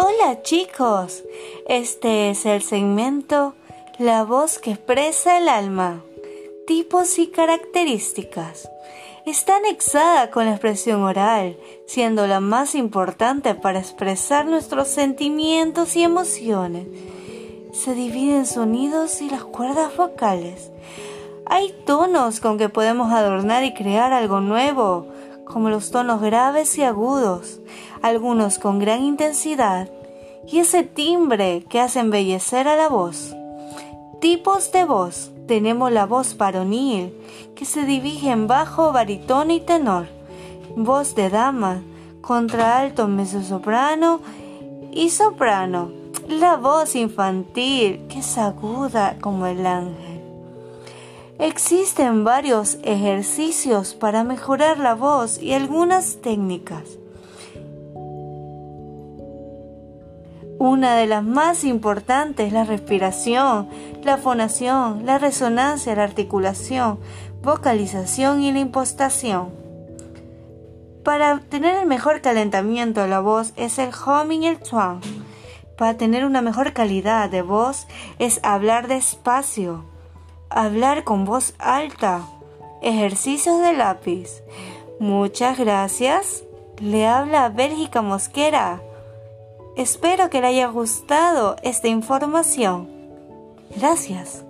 Hola chicos, este es el segmento La voz que expresa el alma, tipos y características. Está anexada con la expresión oral, siendo la más importante para expresar nuestros sentimientos y emociones. Se divide en sonidos y las cuerdas vocales. Hay tonos con que podemos adornar y crear algo nuevo, como los tonos graves y agudos, algunos con gran intensidad, y ese timbre que hace embellecer a la voz. Tipos de voz. Tenemos la voz varonil, que se divide en bajo, barítono y tenor. Voz de dama, contraalto, mezzosoprano y soprano. La voz infantil, que es aguda como el ángel. Existen varios ejercicios para mejorar la voz y algunas técnicas. Una de las más importantes es la respiración, la fonación, la resonancia, la articulación, vocalización y la impostación. Para tener el mejor calentamiento de la voz es el humming y el twang. Para tener una mejor calidad de voz es hablar despacio hablar con voz alta, ejercicios de lápiz. Muchas gracias. Le habla Bélgica Mosquera. Espero que le haya gustado esta información. Gracias.